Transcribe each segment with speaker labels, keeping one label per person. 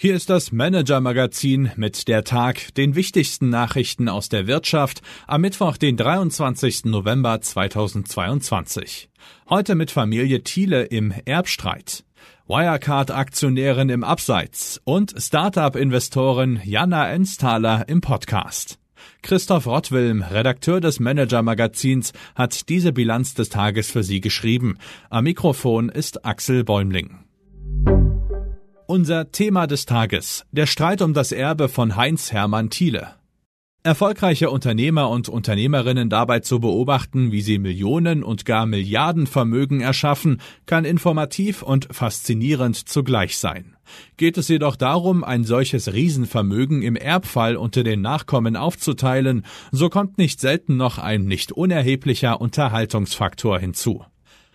Speaker 1: Hier ist das Manager-Magazin mit der Tag, den wichtigsten Nachrichten aus der Wirtschaft am Mittwoch, den 23. November 2022. Heute mit Familie Thiele im Erbstreit. Wirecard-Aktionärin im Abseits und Startup-Investorin Jana Ensthaler im Podcast. Christoph Rottwilm, Redakteur des Manager-Magazins, hat diese Bilanz des Tages für Sie geschrieben. Am Mikrofon ist Axel Bäumling. Unser Thema des Tages. Der Streit um das Erbe von Heinz Hermann Thiele. Erfolgreiche Unternehmer und Unternehmerinnen dabei zu beobachten, wie sie Millionen und gar Milliardenvermögen erschaffen, kann informativ und faszinierend zugleich sein. Geht es jedoch darum, ein solches Riesenvermögen im Erbfall unter den Nachkommen aufzuteilen, so kommt nicht selten noch ein nicht unerheblicher Unterhaltungsfaktor hinzu.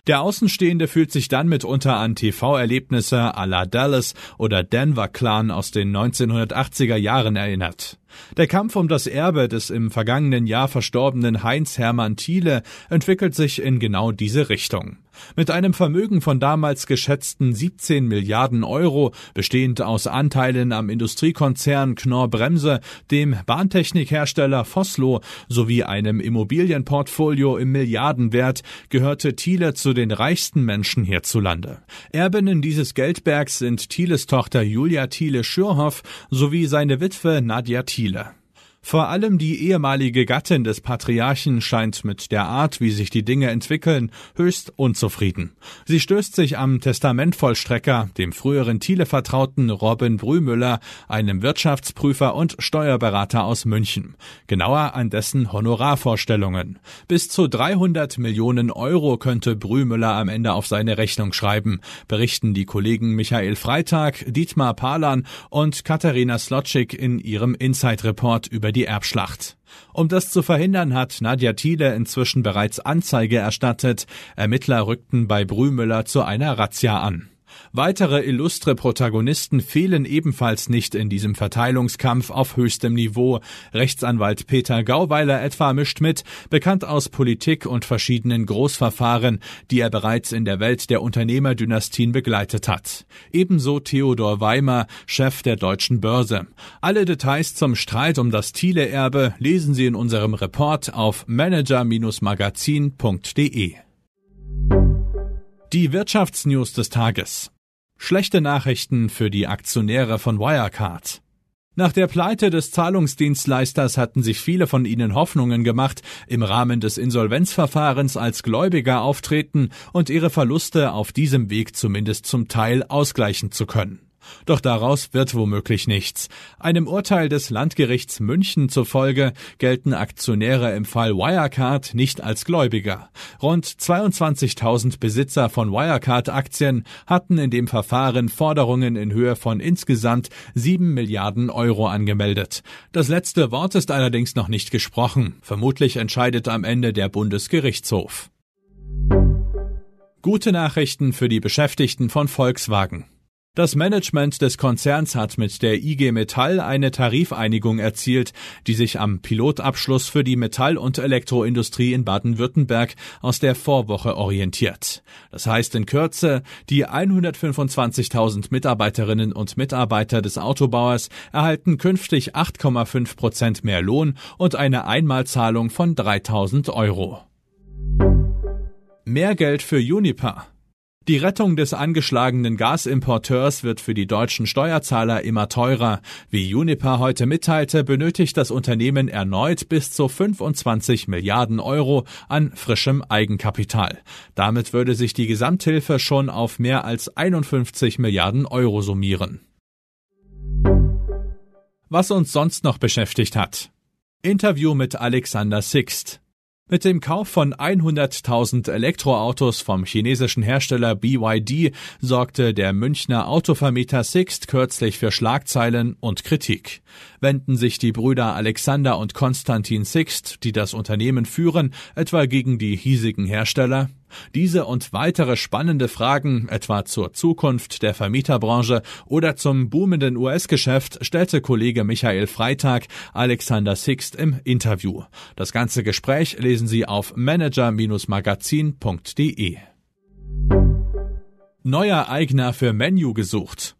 Speaker 1: Der Außenstehende fühlt sich dann mitunter an TV-Erlebnisse à la Dallas oder Denver Clan aus den 1980er Jahren erinnert. Der Kampf um das Erbe des im vergangenen Jahr verstorbenen Heinz Hermann Thiele entwickelt sich in genau diese Richtung. Mit einem Vermögen von damals geschätzten 17 Milliarden Euro, bestehend aus Anteilen am Industriekonzern Knorr Bremse, dem Bahntechnikhersteller Vossloh sowie einem Immobilienportfolio im Milliardenwert, gehörte Thiele zu den reichsten Menschen hierzulande. Erbinnen dieses Geldbergs sind Thieles Tochter Julia Thiele Schürhoff sowie seine Witwe Nadja Thiele Chile. Vor allem die ehemalige Gattin des Patriarchen scheint mit der Art, wie sich die Dinge entwickeln, höchst unzufrieden. Sie stößt sich am Testamentvollstrecker, dem früheren Thiele-Vertrauten Robin Brümüller, einem Wirtschaftsprüfer und Steuerberater aus München. Genauer an dessen Honorarvorstellungen. Bis zu 300 Millionen Euro könnte Brümüller am Ende auf seine Rechnung schreiben, berichten die Kollegen Michael Freitag, Dietmar Palan und Katharina Slotschik in ihrem Inside-Report über die Erbschlacht. Um das zu verhindern, hat Nadja Thiele inzwischen bereits Anzeige erstattet. Ermittler rückten bei Brümüller zu einer Razzia an. Weitere illustre Protagonisten fehlen ebenfalls nicht in diesem Verteilungskampf auf höchstem Niveau. Rechtsanwalt Peter Gauweiler etwa mischt mit, bekannt aus Politik und verschiedenen Großverfahren, die er bereits in der Welt der Unternehmerdynastien begleitet hat. Ebenso Theodor Weimer, Chef der Deutschen Börse. Alle Details zum Streit um das Thiele-Erbe lesen Sie in unserem Report auf manager-magazin.de. Die Wirtschaftsnews des Tages. Schlechte Nachrichten für die Aktionäre von Wirecard. Nach der Pleite des Zahlungsdienstleisters hatten sich viele von ihnen Hoffnungen gemacht, im Rahmen des Insolvenzverfahrens als Gläubiger auftreten und ihre Verluste auf diesem Weg zumindest zum Teil ausgleichen zu können. Doch daraus wird womöglich nichts. Einem Urteil des Landgerichts München zufolge gelten Aktionäre im Fall Wirecard nicht als Gläubiger. Rund 22.000 Besitzer von Wirecard-Aktien hatten in dem Verfahren Forderungen in Höhe von insgesamt 7 Milliarden Euro angemeldet. Das letzte Wort ist allerdings noch nicht gesprochen. Vermutlich entscheidet am Ende der Bundesgerichtshof. Gute Nachrichten für die Beschäftigten von Volkswagen. Das Management des Konzerns hat mit der IG Metall eine Tarifeinigung erzielt, die sich am Pilotabschluss für die Metall- und Elektroindustrie in Baden-Württemberg aus der Vorwoche orientiert. Das heißt in Kürze, die 125.000 Mitarbeiterinnen und Mitarbeiter des Autobauers erhalten künftig 8,5 Prozent mehr Lohn und eine Einmalzahlung von 3.000 Euro. Mehr Geld für Uniper. Die Rettung des angeschlagenen Gasimporteurs wird für die deutschen Steuerzahler immer teurer. Wie Uniper heute mitteilte, benötigt das Unternehmen erneut bis zu 25 Milliarden Euro an frischem Eigenkapital. Damit würde sich die Gesamthilfe schon auf mehr als 51 Milliarden Euro summieren. Was uns sonst noch beschäftigt hat. Interview mit Alexander Sixt. Mit dem Kauf von 100.000 Elektroautos vom chinesischen Hersteller BYD sorgte der Münchner Autovermieter Sixt kürzlich für Schlagzeilen und Kritik. Wenden sich die Brüder Alexander und Konstantin Sixt, die das Unternehmen führen, etwa gegen die hiesigen Hersteller? Diese und weitere spannende Fragen, etwa zur Zukunft der Vermieterbranche oder zum boomenden US-Geschäft, stellte Kollege Michael Freitag Alexander Sixt im Interview. Das ganze Gespräch lesen Sie auf manager-magazin.de. Neuer Eigner für Menu gesucht.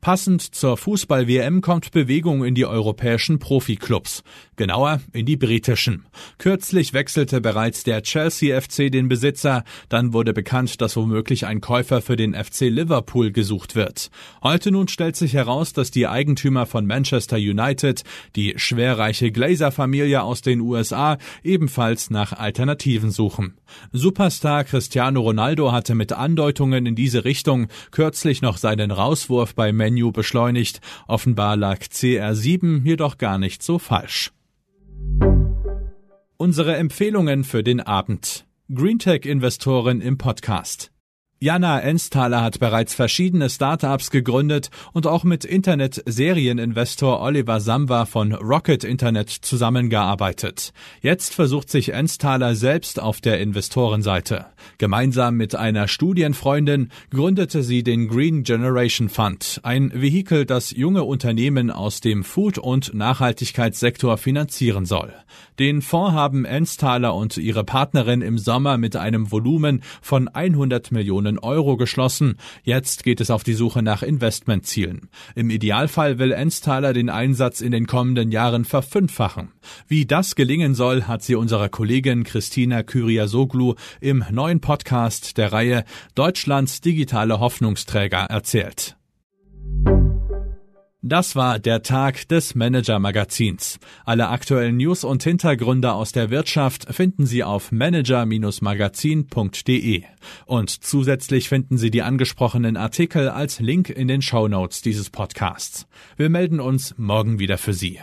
Speaker 1: Passend zur Fußball-WM kommt Bewegung in die europäischen Profiklubs, genauer in die britischen. Kürzlich wechselte bereits der Chelsea FC den Besitzer, dann wurde bekannt, dass womöglich ein Käufer für den FC Liverpool gesucht wird. Heute nun stellt sich heraus, dass die Eigentümer von Manchester United, die schwerreiche Glazer-Familie aus den USA, ebenfalls nach Alternativen suchen. Superstar Cristiano Ronaldo hatte mit Andeutungen in diese Richtung kürzlich noch seinen Rauswurf bei Menu beschleunigt. Offenbar lag CR7 jedoch gar nicht so falsch. Unsere Empfehlungen für den Abend. Greentech-Investoren im Podcast. Jana Ensthaler hat bereits verschiedene Startups gegründet und auch mit Internet-Serieninvestor Oliver Samba von Rocket Internet zusammengearbeitet. Jetzt versucht sich Ensthaler selbst auf der Investorenseite. Gemeinsam mit einer Studienfreundin gründete sie den Green Generation Fund, ein Vehikel, das junge Unternehmen aus dem Food- und Nachhaltigkeitssektor finanzieren soll. Den Fonds haben Ensthaler und ihre Partnerin im Sommer mit einem Volumen von 100 Millionen Millionen Euro geschlossen. Jetzt geht es auf die Suche nach Investmentzielen. Im Idealfall will Ensthaler den Einsatz in den kommenden Jahren verfünffachen. Wie das gelingen soll, hat sie unserer Kollegin Christina Kyriasoglu im neuen Podcast der Reihe Deutschlands digitale Hoffnungsträger erzählt. Das war der Tag des Manager Magazins. Alle aktuellen News und Hintergründe aus der Wirtschaft finden Sie auf manager-magazin.de. Und zusätzlich finden Sie die angesprochenen Artikel als Link in den Show Notes dieses Podcasts. Wir melden uns morgen wieder für Sie.